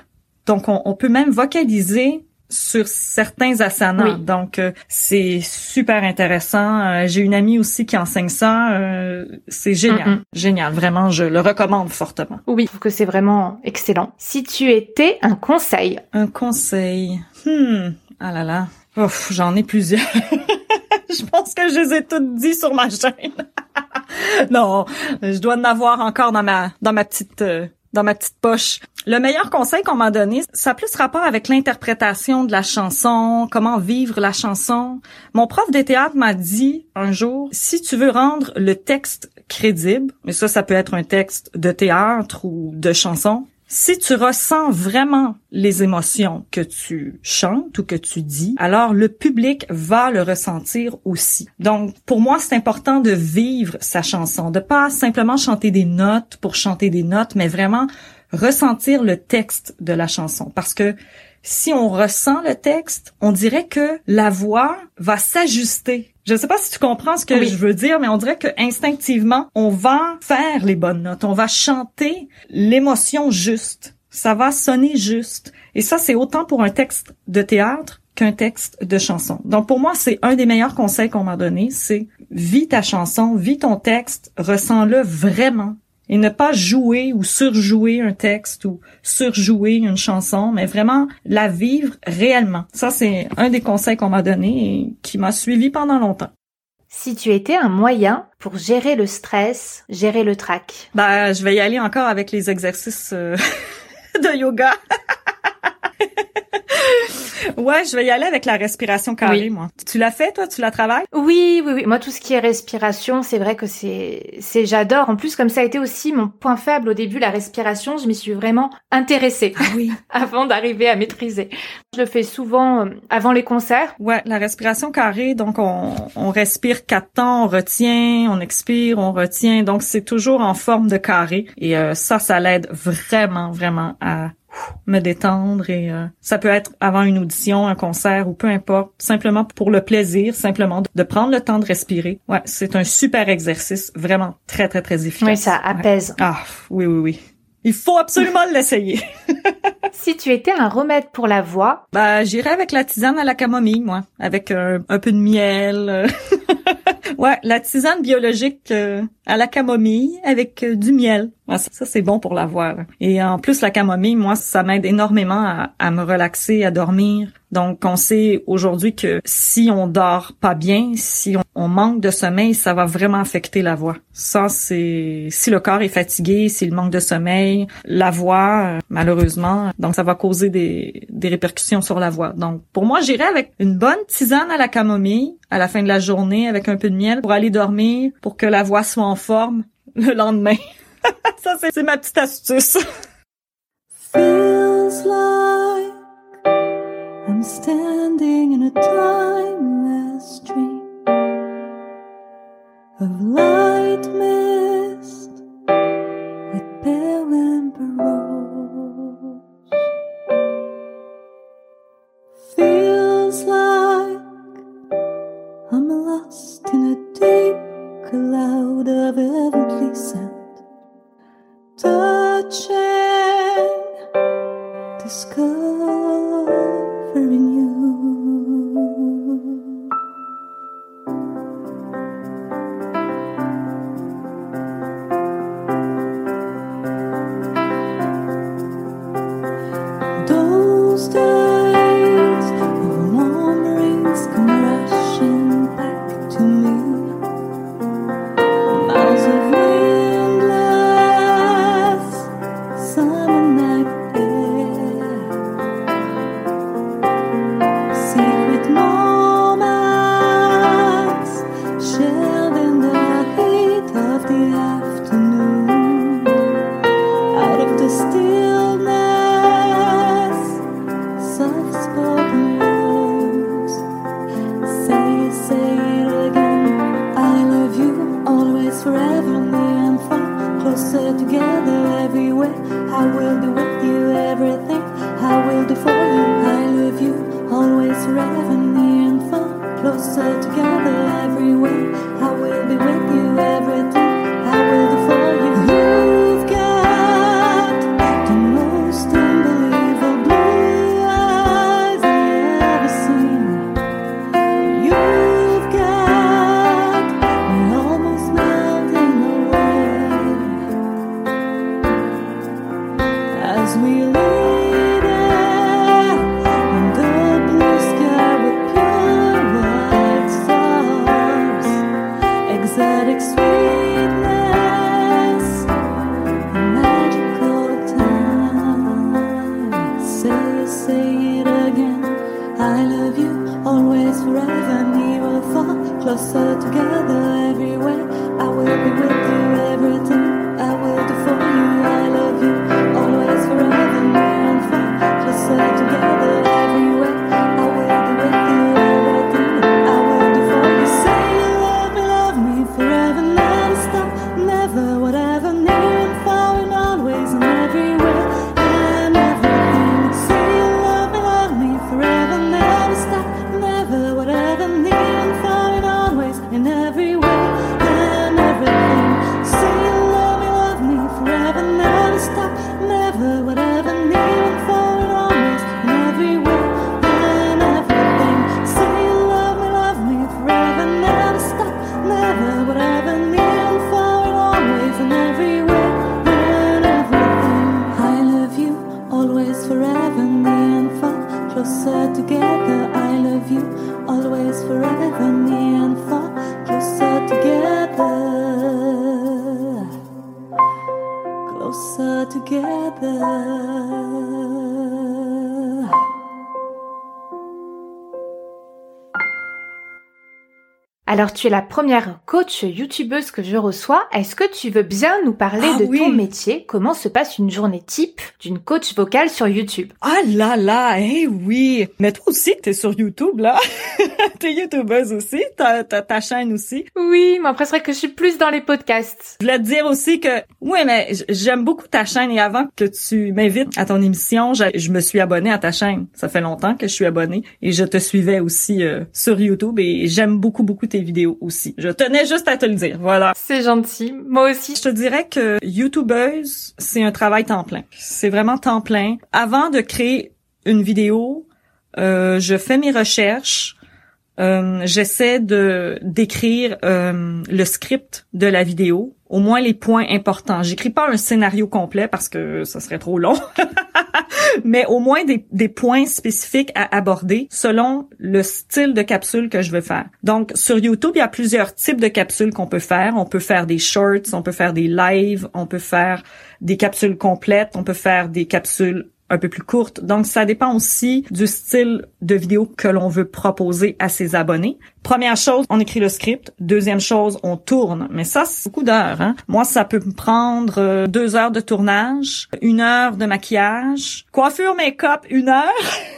Donc on peut même vocaliser sur certains asanas. Donc euh, c'est super intéressant. Euh, j'ai une amie aussi qui enseigne ça. Euh, c'est génial, génial. Vraiment, je le recommande fortement. Oui, je trouve que c'est vraiment excellent. Si tu étais un conseil. Un conseil. Hmm. Ah là là. j'en ai plusieurs. <laughs> je pense que je les ai toutes dit sur ma chaîne. <laughs> non, je dois en avoir encore dans ma dans ma petite dans ma petite poche. Le meilleur conseil qu'on m'a donné, ça a plus rapport avec l'interprétation de la chanson, comment vivre la chanson. Mon prof de théâtre m'a dit un jour, si tu veux rendre le texte crédible, mais ça, ça peut être un texte de théâtre ou de chanson, si tu ressens vraiment les émotions que tu chantes ou que tu dis, alors le public va le ressentir aussi. Donc, pour moi, c'est important de vivre sa chanson, de pas simplement chanter des notes pour chanter des notes, mais vraiment ressentir le texte de la chanson. Parce que si on ressent le texte, on dirait que la voix va s'ajuster. Je ne sais pas si tu comprends ce que je veux dire, mais on dirait que instinctivement, on va faire les bonnes notes, on va chanter l'émotion juste. Ça va sonner juste. Et ça, c'est autant pour un texte de théâtre qu'un texte de chanson. Donc pour moi, c'est un des meilleurs conseils qu'on m'a donné, c'est vis ta chanson, vis ton texte, ressens-le vraiment et ne pas jouer ou surjouer un texte ou surjouer une chanson, mais vraiment la vivre réellement. Ça, c'est un des conseils qu'on m'a donné et qui m'a suivi pendant longtemps. Si tu étais un moyen pour gérer le stress, gérer le trac? Bah, je vais y aller encore avec les exercices euh, <laughs> de yoga. <laughs> <laughs> ouais, je vais y aller avec la respiration carrée, moi. Tu l'as fait, toi? Tu la travailles? Oui, oui, oui. Moi, tout ce qui est respiration, c'est vrai que c'est, c'est, j'adore. En plus, comme ça a été aussi mon point faible au début, la respiration, je m'y suis vraiment intéressée. Ah oui. <laughs> avant d'arriver à maîtriser. Je le fais souvent euh, avant les concerts. Ouais, la respiration carrée, donc on, on respire quatre temps, on retient, on expire, on retient. Donc, c'est toujours en forme de carré. Et euh, ça, ça l'aide vraiment, vraiment à me détendre et euh, ça peut être avant une audition, un concert ou peu importe, simplement pour le plaisir, simplement de, prendre le temps de respirer. Ouais, c'est un super exercice, vraiment très très très efficace. Oui, ça apaise. Ah, oui oui oui. Il faut absolument <laughs> l'essayer. <laughs> si tu étais un remède pour la voix, bah j'irais avec la tisane à la camomille, moi, avec un, peu de miel. <laughs> ouais, la tisane biologique euh, à la camomille avec euh, du miel. ça, c'est bon pour la voix. Et en plus, la camomille, moi, ça m'aide énormément à, me relaxer, à dormir. Donc, on sait aujourd'hui que si on dort pas bien, si on, manque de sommeil, ça va vraiment affecter la voix. Ça, c'est si le corps est fatigué, s'il manque de sommeil, la voix, euh, malheureusement, donc ça va causer des, des répercussions sur la voix. Donc, pour moi, j'irais avec une bonne tisane à la camomille à la fin de la journée avec un peu de miel pour aller dormir, pour que la voix soit en forme le lendemain. <laughs> Ça, c'est ma petite astuce. Feels like I'm standing in a timeless dream of light Love of heaven, please. forever and we will fall closer together everywhere. I will be with you every time. Première coach youtubeuse que je reçois. Est-ce que tu veux bien nous parler Ah de oui. ton métier? Comment se passe une journée type d'une coach vocale sur YouTube? Ah là là, eh oui. Mais toi aussi, t'es sur YouTube, là. <laughs> t'es YouTubeuse aussi. T'as, ta chaîne aussi. Oui, mais après, c'est vrai que je suis plus dans les podcasts. Je voulais te dire aussi que, oui, mais j'aime beaucoup ta chaîne et avant que tu m'invites à ton émission, je, je me suis abonnée à ta chaîne. Ça fait longtemps que je suis abonnée et je te suivais aussi euh, sur YouTube et j'aime beaucoup, beaucoup tes vidéos aussi. Je tenais juste à te le dire, voilà. C'est gentil. Moi aussi. Je te dirais que YouTubeuse, c'est un travail temps plein. C'est vraiment temps plein. Avant de créer une vidéo, euh, je fais mes recherches. Euh, j'essaie de d'écrire euh, le script de la vidéo, au moins les points importants. J'écris pas un scénario complet parce que ça serait trop long, <laughs> mais au moins des, des points spécifiques à aborder selon le style de capsule que je veux faire. Donc sur YouTube, il y a plusieurs types de capsules qu'on peut faire. On peut faire des shorts, on peut faire des lives, on peut faire des capsules complètes, on peut faire des capsules un peu plus courtes. Donc, ça dépend aussi du style de vidéo que l'on veut proposer à ses abonnés. Première chose, on écrit le script. Deuxième chose, on tourne. Mais ça, c'est beaucoup d'heures. Hein? Moi, ça peut me prendre euh, deux heures de tournage, une heure de maquillage, coiffure, make-up, une heure.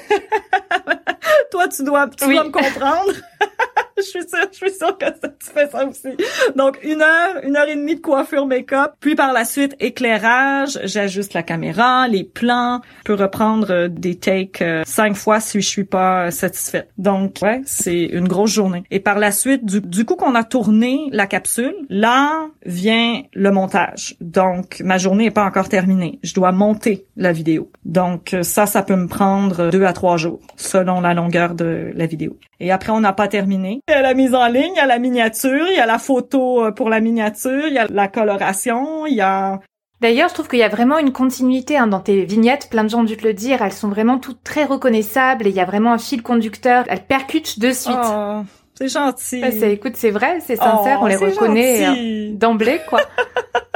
<laughs> Toi, tu dois, tu Oui. dois me comprendre. <laughs> <laughs> je suis sûre, je suis sûre que ça, tu fais ça aussi. Donc, une heure, une heure et demie de coiffure make-up. Puis par la suite, éclairage. J'ajuste la caméra, les plans. Je peux reprendre euh, des takes euh, cinq fois si je suis pas euh, satisfaite. Donc, ouais, c'est une grosse journée. Et par la suite, du, du coup qu'on a tourné la capsule, là vient le montage. Donc, ma journée est pas encore terminée. Je dois monter la vidéo. Donc, ça, ça peut me prendre deux à trois jours, selon la longueur de la vidéo. Et après, on n'a pas terminé. Il y a la mise en ligne, il y a la miniature, il y a la photo euh, pour la miniature, il y a la coloration, il y a... D'ailleurs, je trouve qu'il y a vraiment une continuité hein, dans tes vignettes. Plein de gens ont dû te le dire. Elles sont vraiment toutes très reconnaissables et il y a vraiment un fil conducteur. Elles percutent de suite. Oh, c'est gentil. Ouais, écoute, c'est vrai, c'est sincère. Oh, on les reconnaît euh, d'emblée, quoi. <laughs>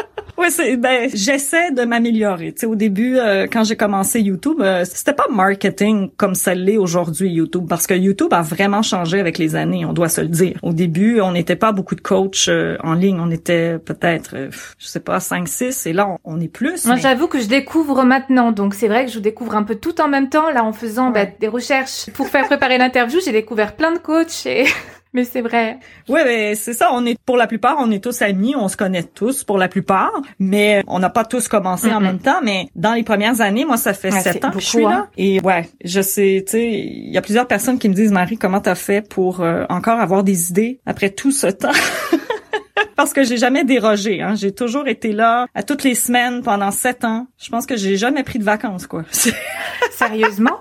Oui, c'est ben j'essaie de m'améliorer. Tu sais, au début, euh, quand j'ai commencé YouTube, euh, c'était pas marketing comme ça l'est aujourd'hui YouTube, parce que YouTube a vraiment changé avec les années. On doit se le dire. Au début, on n'était pas beaucoup de coachs euh, en ligne. On était peut-être, euh, je sais pas, 5, 6 et là, on, on est plus. Moi, mais- j'avoue que je découvre maintenant, donc c'est vrai que je découvre un peu tout en même temps. Là, en faisant Ouais. des recherches pour faire préparer l'interview, j'ai découvert plein de coachs. Et... Mais c'est vrai. Ouais, ben c'est ça. On est pour la plupart, on est tous amis, on se connaît tous pour la plupart, mais on n'a pas tous commencé en même temps. Mais dans les premières années, moi, ça fait Ouais, sept ans que je beaucoup, suis hein. là. Et ouais, je sais, tu sais, il y a plusieurs personnes qui me disent, Marie, comment t'as fait pour euh, encore avoir des idées après tout ce temps? <laughs> Parce que j'ai jamais dérogé, hein. J'ai toujours été là à toutes les semaines pendant sept ans. Je pense que j'ai jamais pris de vacances, quoi. <laughs> Sérieusement?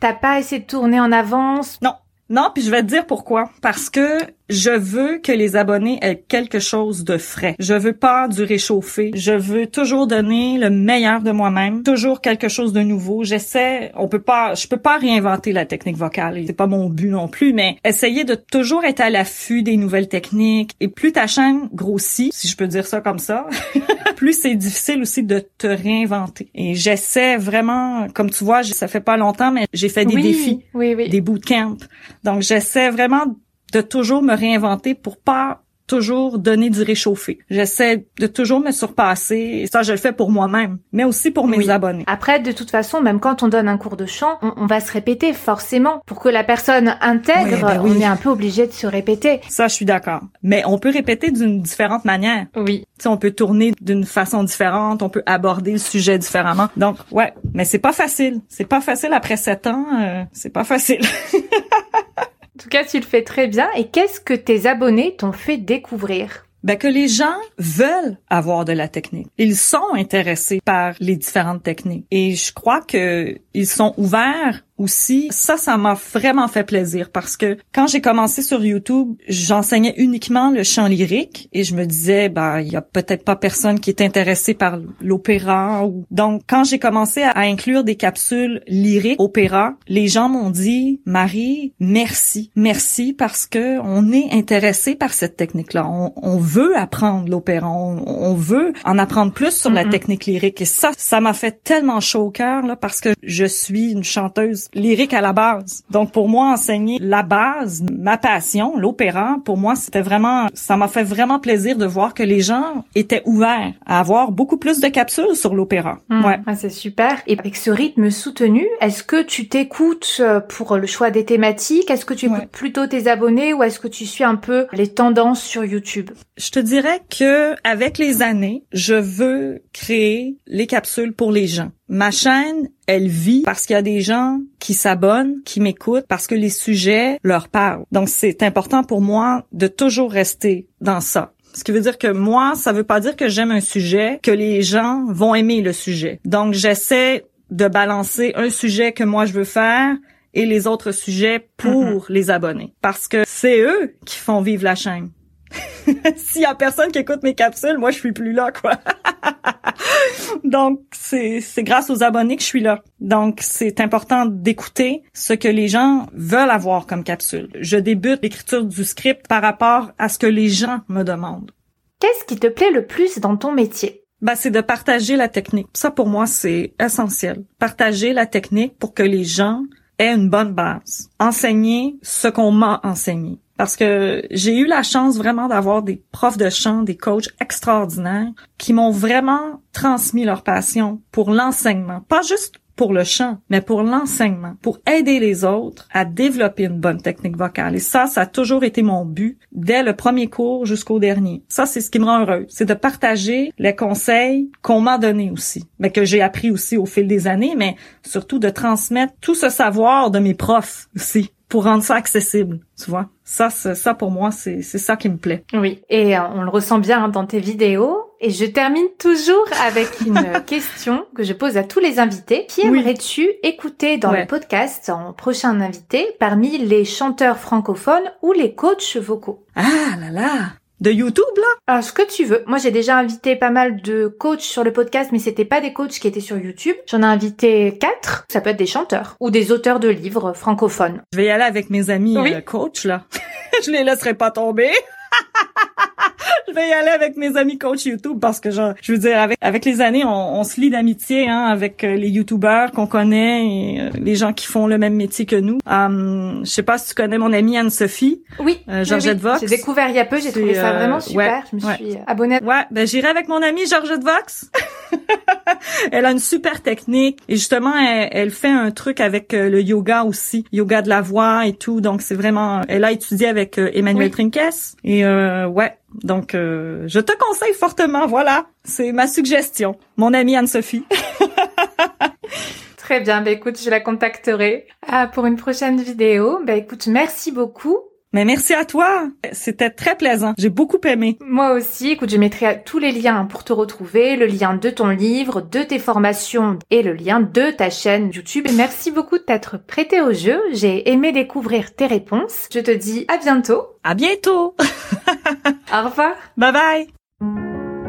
T'as pas essayé de tourner en avance? Non. Non, puis je vais te dire pourquoi. Parce que je veux que les abonnés aient quelque chose de frais. Je veux pas du réchauffé. Je veux toujours donner le meilleur de moi-même. Toujours quelque chose de nouveau. J'essaie, on peut pas, je peux pas réinventer la technique vocale. C'est pas mon but non plus, mais essayer de toujours être à l'affût des nouvelles techniques. Et plus ta chaîne grossit, si je peux dire ça comme ça, <laughs> plus c'est difficile aussi de te réinventer. Et j'essaie vraiment, comme tu vois, ça fait pas longtemps, mais j'ai fait des oui, défis Oui, oui. des bootcamps. Donc, j'essaie vraiment de toujours me réinventer pour pas toujours donner du réchauffé. J'essaie de toujours me surpasser et ça je le fais pour moi-même, mais aussi pour mes Oui. abonnés. Après, de toute façon, même quand on donne un cours de chant, on, on va se répéter forcément. Pour que la personne intègre, Oui, ben oui. on est un peu obligé de se répéter. Ça je suis d'accord. Mais on peut répéter d'une différente manière. Oui. Sais, on peut tourner d'une façon différente, on peut aborder le sujet différemment. Donc ouais, mais c'est pas facile. C'est pas facile après sept ans, euh, c'est pas facile. <laughs> En tout cas, tu le fais très bien. Et qu'est-ce que tes abonnés t'ont fait découvrir? Ben que les gens veulent avoir de la technique. Ils sont intéressés par les différentes techniques et je crois que ils sont ouverts aussi. Ça, ça m'a vraiment fait plaisir parce que quand j'ai commencé sur YouTube, j'enseignais uniquement le chant lyrique et je me disais, ben il y a peut-être pas personne qui est intéressé par l'opéra. Ou... Donc quand j'ai commencé à inclure des capsules lyriques opéra, les gens m'ont dit, Marie, merci, merci parce que on est intéressé par cette technique-là. On, on veut apprendre l'opéra, on, on veut en apprendre plus sur la technique lyrique et ça, ça m'a fait tellement chaud au cœur là parce que je suis une chanteuse lyrique à la base. Donc pour moi enseigner la base, ma passion, l'opéra, pour moi c'était vraiment ça m'a fait vraiment plaisir de voir que les gens étaient ouverts à avoir beaucoup plus de capsules sur l'opéra. Hmm. Ouais. Ah, c'est super. Et avec ce rythme soutenu, est-ce que tu t'écoutes euh, pour le choix des thématiques? Est-ce que tu écoutes Ouais. plutôt tes abonnés ou est-ce que tu suis un peu les tendances sur YouTube? Je te dirais que avec les années, je veux créer les capsules pour les gens. Ma chaîne, elle vit parce qu'il y a des gens qui s'abonnent, qui m'écoutent, parce que les sujets leur parlent. Donc c'est important pour moi de toujours rester dans ça. Ce qui veut dire que moi, ça veut pas dire que j'aime un sujet, que les gens vont aimer le sujet. Donc j'essaie de balancer un sujet que moi je veux faire et les autres sujets pour les abonnés. Parce que c'est eux qui font vivre la chaîne. <laughs> S'il y a personne qui écoute mes capsules, moi je suis plus là quoi. <laughs> <laughs> Donc c'est c'est grâce aux abonnés que je suis là. Donc c'est important d'écouter ce que les gens veulent avoir comme capsule. Je débute l'écriture du script par rapport à ce que les gens me demandent. Qu'est-ce qui te plaît le plus dans ton métier? Ben, c'est de partager la technique. Ça, pour moi, c'est essentiel. Partager la technique pour que les gens aient une bonne base. Enseigner ce qu'on m'a enseigné. Parce que j'ai eu la chance vraiment d'avoir des profs de chant, des coachs extraordinaires qui m'ont vraiment transmis leur passion pour l'enseignement. Pas juste pour le chant, mais pour l'enseignement, pour aider les autres à développer une bonne technique vocale. Et ça, ça a toujours été mon but, dès le premier cours jusqu'au dernier. Ça, c'est ce qui me rend heureux. C'est de partager les conseils qu'on m'a donnés aussi, mais que j'ai appris aussi au fil des années, mais surtout de transmettre tout ce savoir de mes profs aussi pour rendre ça accessible, tu vois. Ça, ça pour moi, c'est ça qui me plaît. Oui. Et euh, on le ressent bien hein, dans tes vidéos. Et je termine toujours avec <laughs> une question que je pose à tous les invités. Qui Oui. aimerais-tu écouter dans Ouais. le podcast en prochain invité parmi les chanteurs francophones ou les coachs vocaux? Ah là là, de YouTube là? Ah, ce que tu veux. Moi, j'ai déjà invité pas mal de coachs sur le podcast, mais c'était pas des coachs qui étaient sur YouTube. J'en ai invité quatre. Ça peut être des chanteurs ou des auteurs de livres francophones. Je vais y aller avec mes amis Oui. euh, coach là. <laughs> je les laisserai pas tomber. Je vais y aller avec mes amis coach YouTube parce que genre, je veux dire avec avec les années on, on se lie d'amitié hein, avec euh, les youtubeurs qu'on connaît et euh, les gens qui font le même métier que nous. Hum, je sais pas si tu connais mon amie Anne-Sophie. Oui. Euh, Georgette oui. Vox. J'ai découvert il y a peu. J'ai trouvé ça euh, vraiment super. ouais, je me ouais. suis abonnée. Ouais, ben j'irai avec mon amie Georgette Vox. <laughs> elle a une super technique et justement elle, elle fait un truc avec le yoga aussi, yoga de la voix et tout. Donc c'est vraiment, elle a étudié avec Emmanuel Oui. Trinques et euh, ouais. Donc euh, je te conseille fortement. Voilà, c'est ma suggestion. Mon amie Anne-Sophie. <laughs> Très bien. Bah écoute, je la contacterai ah, pour une prochaine vidéo. Bah écoute, merci beaucoup. Mais merci à toi. C'était très plaisant. J'ai beaucoup aimé. Moi aussi, écoute, je mettrai tous les liens pour te retrouver, le lien de ton livre, de tes formations et le lien de ta chaîne YouTube. Et merci beaucoup de t'être prêté au jeu. J'ai aimé découvrir tes réponses. Je te dis à bientôt. À bientôt. <laughs> Au revoir. bye bye.